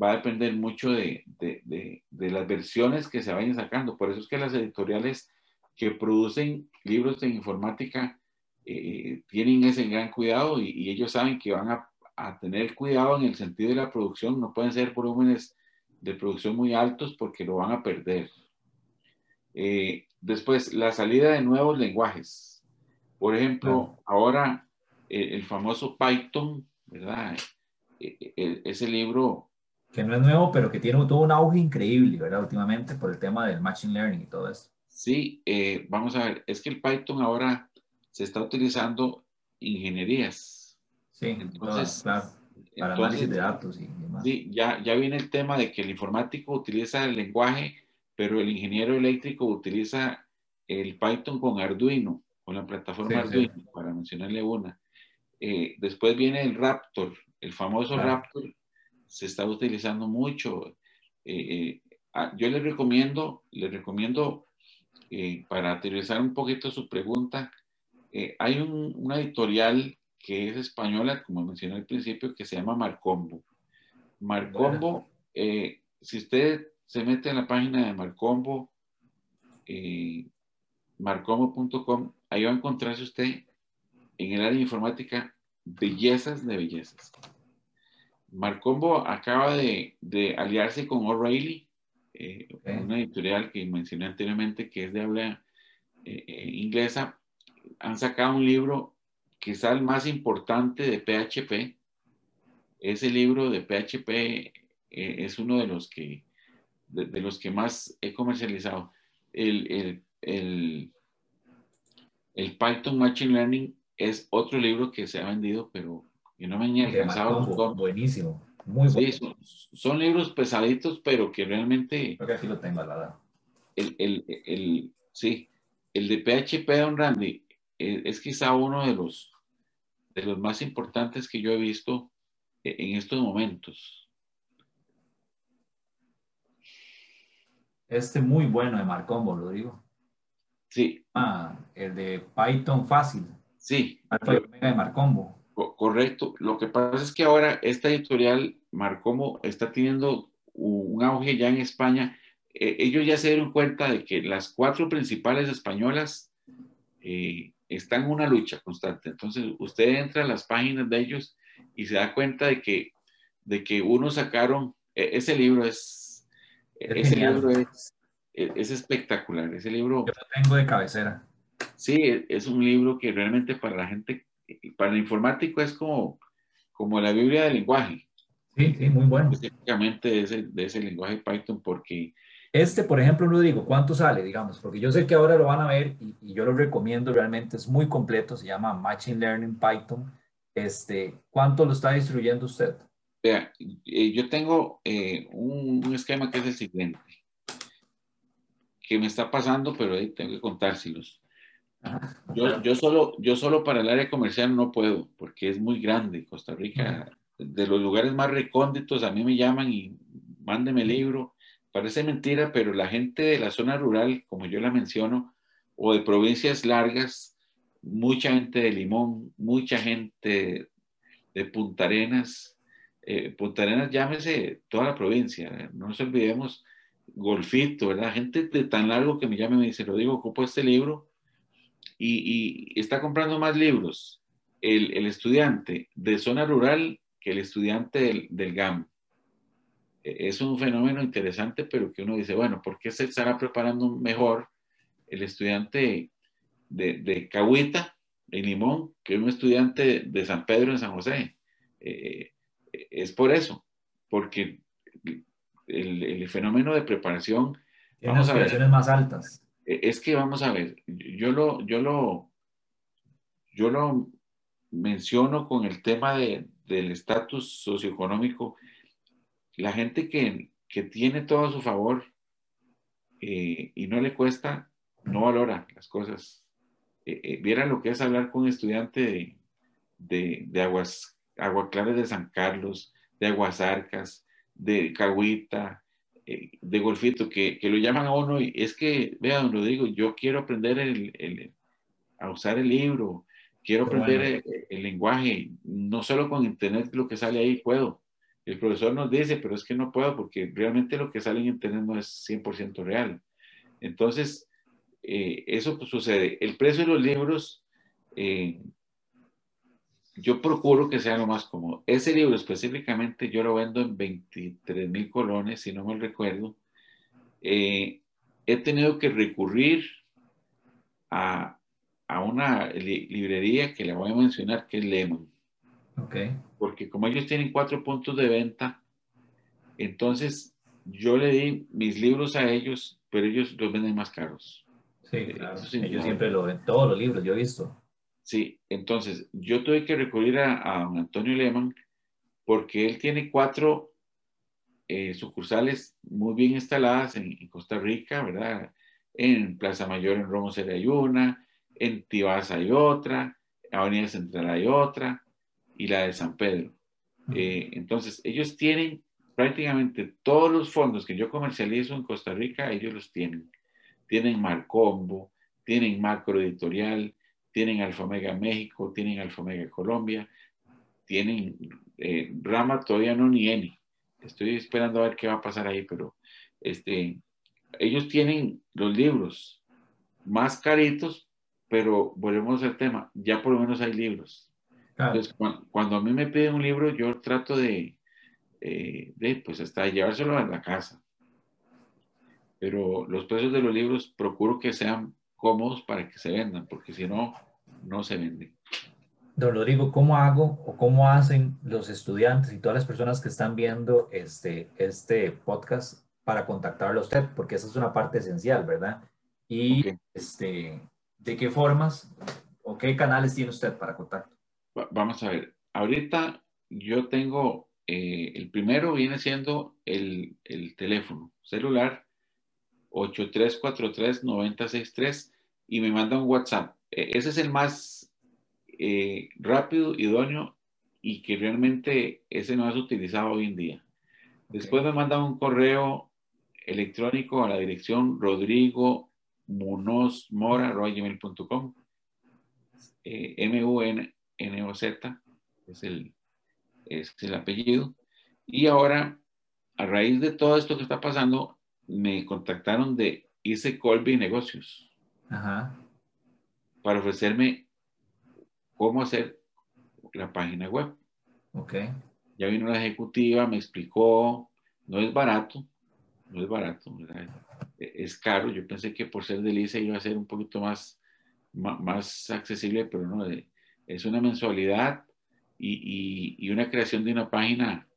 Va a depender mucho de, de, de, las versiones que se vayan sacando. Por eso es que las editoriales que producen libros de informática eh, tienen ese gran cuidado y, y, ellos saben que van a, a tener cuidado en el sentido de la producción. No pueden ser volúmenes de producción muy altos porque lo van a perder. Eh, después, la salida de nuevos lenguajes. Por ejemplo, ahora eh, el famoso Python, ¿verdad? Eh, ese libro... Que no es nuevo, pero que tiene todo un auge increíble, ¿verdad? Últimamente por el tema del Machine Learning y todo eso. Sí, vamos a ver, es que el Python ahora se está utilizando ingenierías. Sí, entonces, claro para análisis de datos y demás. Sí, ya, ya viene el tema de que el informático utiliza el lenguaje, pero el ingeniero eléctrico utiliza el Python con Arduino, con la plataforma Arduino, para mencionarle una. Eh, después viene el Raptor, el famoso Raptor, se está utilizando mucho. Eh, eh, ah, yo le recomiendo, le recomiendo, para aterrizar un poquito su pregunta, hay un, una editorial que es española, como mencioné al principio, que se llama Marcombo. Marcombo, eh, si usted se mete en la página de Marcombo, eh, marcombo.com, ahí va a encontrarse usted en el área de informática bellezas de bellezas. Marcombo acaba de, aliarse con O'Reilly, eh, una editorial que mencioné anteriormente que es de habla inglesa. Han sacado un libro quizá el más importante de PHP. Ese libro de PHP eh, es uno de los que, de, los que más he comercializado. El, el, el, Python Machine Learning es otro libro que se ha vendido, pero que no me han alcanzado. Buenísimo, muy bueno. son, libros pesaditos, pero que realmente... Creo que aquí lo tengo al lado. El, el, el, sí, el de PHP, Don Randy, es, es quizá uno de los, de los más importantes que yo he visto eh, en estos momentos. Este muy bueno de Marcombo, lo digo. Sí. Ah, el de Python fácil. Sí. de Marcombo. Correcto. Lo que pasa es que ahora esta editorial Marcombo está teniendo un auge ya en España. Eh, ellos ya se dieron cuenta de que las cuatro principales españolas eh, está en una lucha constante. Entonces, usted entra a las páginas de ellos y se da cuenta de que, de que uno sacaron, e, ese libro es, ese libro es, e, es, espectacular. Ese libro... Yo lo tengo de cabecera. Sí, e, es un libro que realmente para la gente, para el informático es como, como la Biblia del lenguaje. Sí, sí, muy bueno. Específicamente de ese, de ese lenguaje Python porque este, por ejemplo, no digo, ¿cuánto sale? Digamos, porque yo sé que ahora lo van a ver y, yo lo recomiendo realmente, es muy completo, se llama Machine Learning Python. Este, ¿Cuánto lo está distribuyendo usted? Vea, eh, yo tengo eh, un, esquema que es el siguiente, que me está pasando, pero ahí tengo que contárselos. Yo, yo, solo, yo solo para el área comercial no puedo, porque es muy grande. Costa Rica, de los lugares más recónditos, a mí me llaman y mándeme el libro Parece mentira, pero la gente de la zona rural, como yo la menciono, o de provincias largas, mucha gente de Limón, mucha gente de Punta Arenas, eh, Punta Arenas llámese toda la provincia, no nos olvidemos Golfito, ¿verdad? Gente de tan largo que me llama y me dice, lo digo, ocupo este libro y, está comprando más libros el, estudiante de zona rural que el estudiante del, del GAM es un fenómeno interesante, pero que uno dice, bueno, ¿por qué se estará preparando mejor el estudiante de, de Cahuita, en Limón, que un estudiante de San Pedro en San José? Eh, es por eso, porque el, fenómeno de preparación... Vamos a ver, más altas. E, es que vamos a ver, yo lo, yo lo, yo lo menciono con el tema de, del estatus socioeconómico la gente que, tiene todo a su favor eh, y no le cuesta, no valora las cosas. Eh, eh, viera lo que es hablar con un estudiante de, Aguas, Agua Claras de San Carlos, de Aguasarcas, de Cahuita, de Golfito, que, lo llaman a uno y es que, vea, don Rodrigo, yo quiero aprender el, a usar el libro, quiero aprender el, lenguaje, no solo con internet lo que sale ahí puedo. El profesor nos dice, pero es que no puedo porque realmente lo que sale en internet no es 100% real. Entonces, eh, eso pues, sucede. El precio de los libros, eh, yo procuro que sea lo más cómodo. Ese libro específicamente yo lo vendo en 23 mil colones, si no mal recuerdo. Eh, he tenido que recurrir a, a una librería que le voy a mencionar, que es Lemon. Okay. Porque como ellos tienen cuatro puntos de venta, entonces yo le di mis libros a ellos, pero ellos los venden más caros. Sí, eh, claro. ellos siempre lo ven, todos los libros, yo he visto. Sí, entonces yo tuve que recurrir a, a Antonio Lehmann porque él tiene cuatro eh, sucursales muy bien instaladas en, en, Costa Rica, ¿verdad? En Plaza Mayor en Romo hay una, en Tibás hay otra, Avenida Central hay otra y la de San Pedro. Eh, entonces, ellos tienen prácticamente todos los fondos que yo comercializo en Costa Rica, ellos los tienen. Tienen Marcombo, tienen Macro Editorial, tienen Alfomega México, tienen Alfomega Colombia, tienen eh, Rama todavía no ni Eni. Estoy esperando a ver qué va a pasar ahí, pero este, ellos tienen los libros más caritos, pero volvemos al tema, ya por lo menos hay libros. Entonces, cuando, a mí me piden un libro, yo trato de, eh, de, pues hasta llevárselo a la casa. Pero los precios de los libros procuro que sean cómodos para que se vendan, porque si no, no se venden. Don Rodrigo, ¿cómo hago o cómo hacen los estudiantes y todas las personas que están viendo este, este podcast para contactarlo a usted? Porque esa es una parte esencial, ¿verdad? Y este, ¿de qué formas o qué canales tiene usted para contacto? Vamos a ver, ahorita yo tengo, eh, el primero viene siendo el, el teléfono celular 8343-9063 y me manda un WhatsApp. E, ese es el más eh, rápido, idóneo y que realmente ese no es utilizado hoy en día. Después me manda un correo electrónico a la dirección rodrigo munoz gmail.com eh, m u n N-O-Z, es el, es el apellido. Y ahora, a raíz de todo esto que está pasando, me contactaron de Ice Colby Negocios para ofrecerme cómo hacer la página web. Ok. Ya vino la ejecutiva, me explicó, no es barato, no es barato, es caro. Yo pensé que por ser de ICE iba a ser un poquito más, más, accesible, pero no, es una mensualidad y, una creación de una página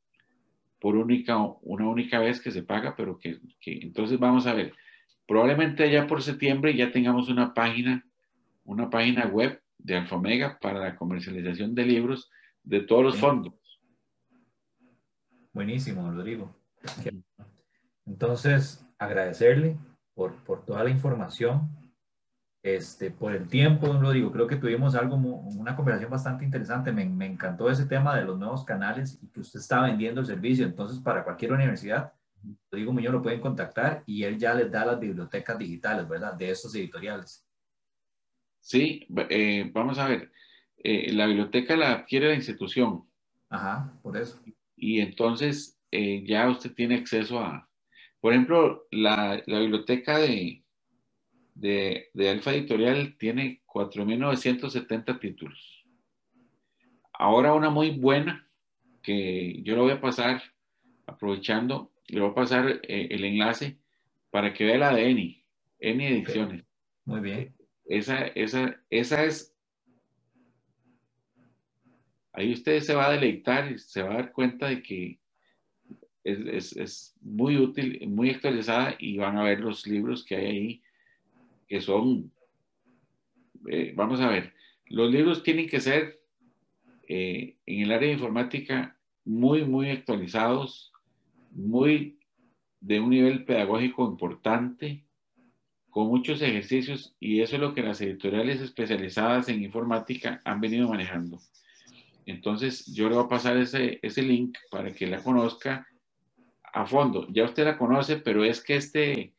por única, una única vez que se paga, pero que, entonces vamos a ver, probablemente ya por septiembre ya tengamos una página, una página web de Alfomega para la comercialización de libros de todos los fondos. Buenísimo, Rodrigo. Entonces, agradecerle por, por toda la información este, por el tiempo, don Rodrigo, creo que tuvimos algo, una conversación bastante interesante. Me, me, encantó ese tema de los nuevos canales y que usted está vendiendo el servicio. Entonces, para cualquier universidad, Rodrigo Muñoz lo pueden contactar y él ya les da las bibliotecas digitales, ¿verdad? De estos editoriales. Sí, eh, vamos a ver. Eh, la biblioteca la adquiere la institución. Ajá, por eso. Y entonces eh, ya usted tiene acceso a, por ejemplo, la, la biblioteca de, de, Alfa Editorial tiene 4.970 títulos. Ahora una muy buena, que yo lo voy a pasar, aprovechando, le voy a pasar eh, el enlace para que vea la de Eni, Eni Ediciones. Muy bien. Esa, esa, esa es... Ahí usted se va a deleitar y se va a dar cuenta de que es, es, es muy útil, muy actualizada y van a ver los libros que hay ahí que son, eh, vamos a ver, los libros tienen que ser eh, en el área de informática muy, muy actualizados, muy de un nivel pedagógico importante, con muchos ejercicios, y eso es lo que las editoriales especializadas en informática han venido manejando. Entonces, yo le voy a pasar ese, ese link para que la conozca a fondo. Ya usted la conoce, pero es que este,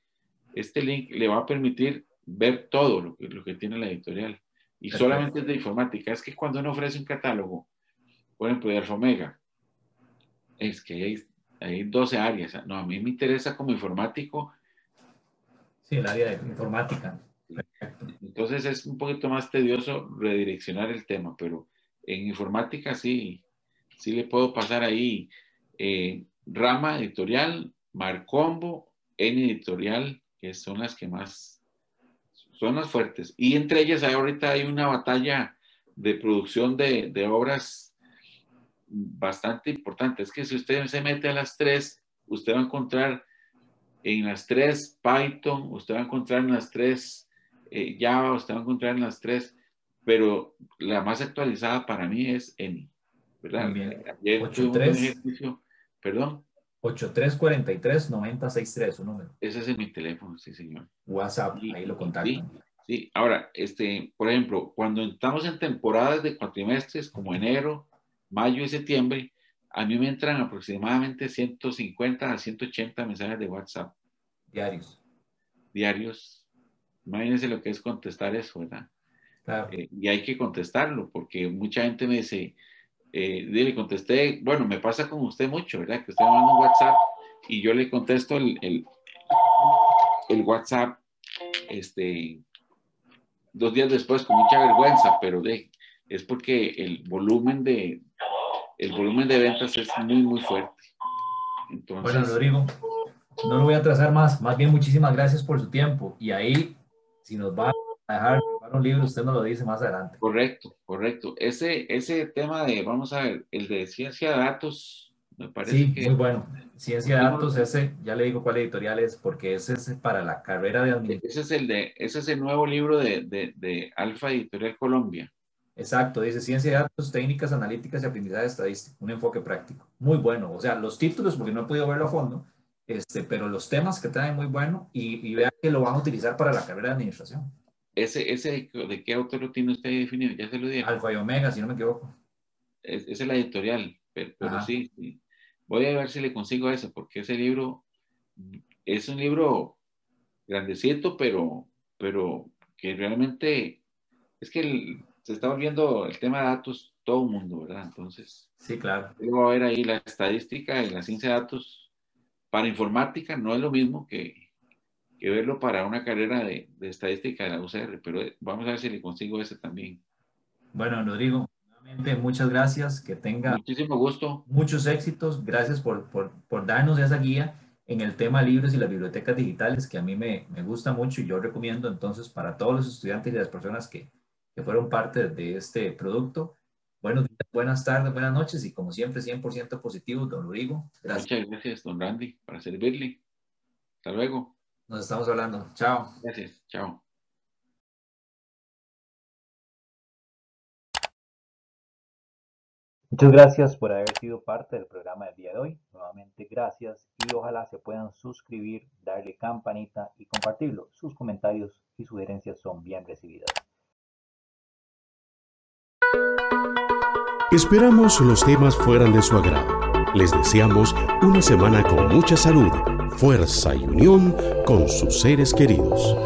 este link le va a permitir ver todo lo que, lo que tiene la editorial. y solamente es de informática. Es que cuando uno ofrece un catálogo, por ejemplo, de Alfa Omega, es que hay, hay 12 áreas. No, a mí me interesa como informático. Sí, el área de informática. Entonces es un poquito más tedioso redireccionar el tema, pero en informática sí, sí le puedo pasar ahí eh, rama editorial, Marcombo, N editorial, que son las que más, son las fuertes. Y entre ellas ahorita hay una batalla de producción de, de obras bastante importante. Es que si usted se mete a las tres, usted va a encontrar en las tres Python, usted va a encontrar en las tres eh, Java, usted va a encontrar en las tres, pero la más actualizada para mí es N. ¿Verdad? Ayer 83, perdón. 8343-9063, su número. Ese es mi teléfono, sí, señor. WhatsApp, ahí lo contactan. Sí, ahora, este, por ejemplo, cuando estamos en temporadas de cuatrimestres como enero, mayo y septiembre, a mí me entran aproximadamente 150 a 180 mensajes de WhatsApp. Diarios. Diarios. Imagínense lo que es contestar eso, ¿verdad? Claro. Eh, y hay que contestarlo, porque mucha gente me dice, eh, le contesté, bueno, me pasa con usted mucho, ¿verdad? Que usted me manda un WhatsApp y yo le contesto el, el, el WhatsApp, este, dos días después con mucha vergüenza, pero de, es porque el volumen de, el volumen de ventas es muy, muy fuerte. bueno, Rodrigo, no lo voy a atrasar más. Más bien, muchísimas gracias por su tiempo. Y ahí, si nos va a dejar un libro, usted nos lo dice más adelante. Correcto, correcto. Ese, ese tema de, vamos a ver, el de ciencia de datos, me parece sí, muy bueno. Ciencia de datos, ese, ya le digo cuál editorial es, porque ese es para la carrera de administración. Ese es el, de, ese es el nuevo libro de, de, de Alfa Editorial Colombia. Exacto, dice Ciencia de Datos, Técnicas Analíticas y Aprendizaje Estadístico, un enfoque práctico. Muy bueno, o sea, los títulos, porque no he podido verlo a fondo, este, pero los temas que traen muy bueno y, y vean que lo van a utilizar para la carrera de administración. ¿Ese, ese de qué autor lo tiene usted definido? Ya se lo dije. Alfa y Omega, si no me equivoco. Es, esa es la editorial, pero, sí, sí, Voy a ver si le consigo eso, porque ese libro es un libro grandecito, pero, pero que realmente es que el, se está volviendo el tema de datos todo el mundo, ¿verdad? Entonces, sí, claro. Luego a ver ahí la estadística y la ciencia de datos para informática no es lo mismo que, que verlo para una carrera de, de, estadística de la UCR, pero vamos a ver si le consigo ese también. Bueno, Rodrigo, nuevamente muchas gracias, que tenga muchísimo gusto. Muchos éxitos, gracias por, por, por darnos esa guía en el tema libros y las bibliotecas digitales, que a mí me, me gusta mucho y yo recomiendo entonces para todos los estudiantes y las personas que, que fueron parte de este producto. Buenos días, buenas tardes, buenas noches y como siempre 100% positivo, don Rodrigo. Gracias. Muchas gracias, don Randy, para servirle. Hasta luego. Nos estamos hablando. Chao. Gracias. Chao. Muchas gracias por haber sido parte del programa del día de hoy. Nuevamente gracias y ojalá se puedan suscribir, darle campanita y compartirlo. Sus comentarios y sugerencias son bien recibidas. Esperamos los temas fueran de su agrado. Les deseamos una semana con mucha salud, fuerza y unión con sus seres queridos.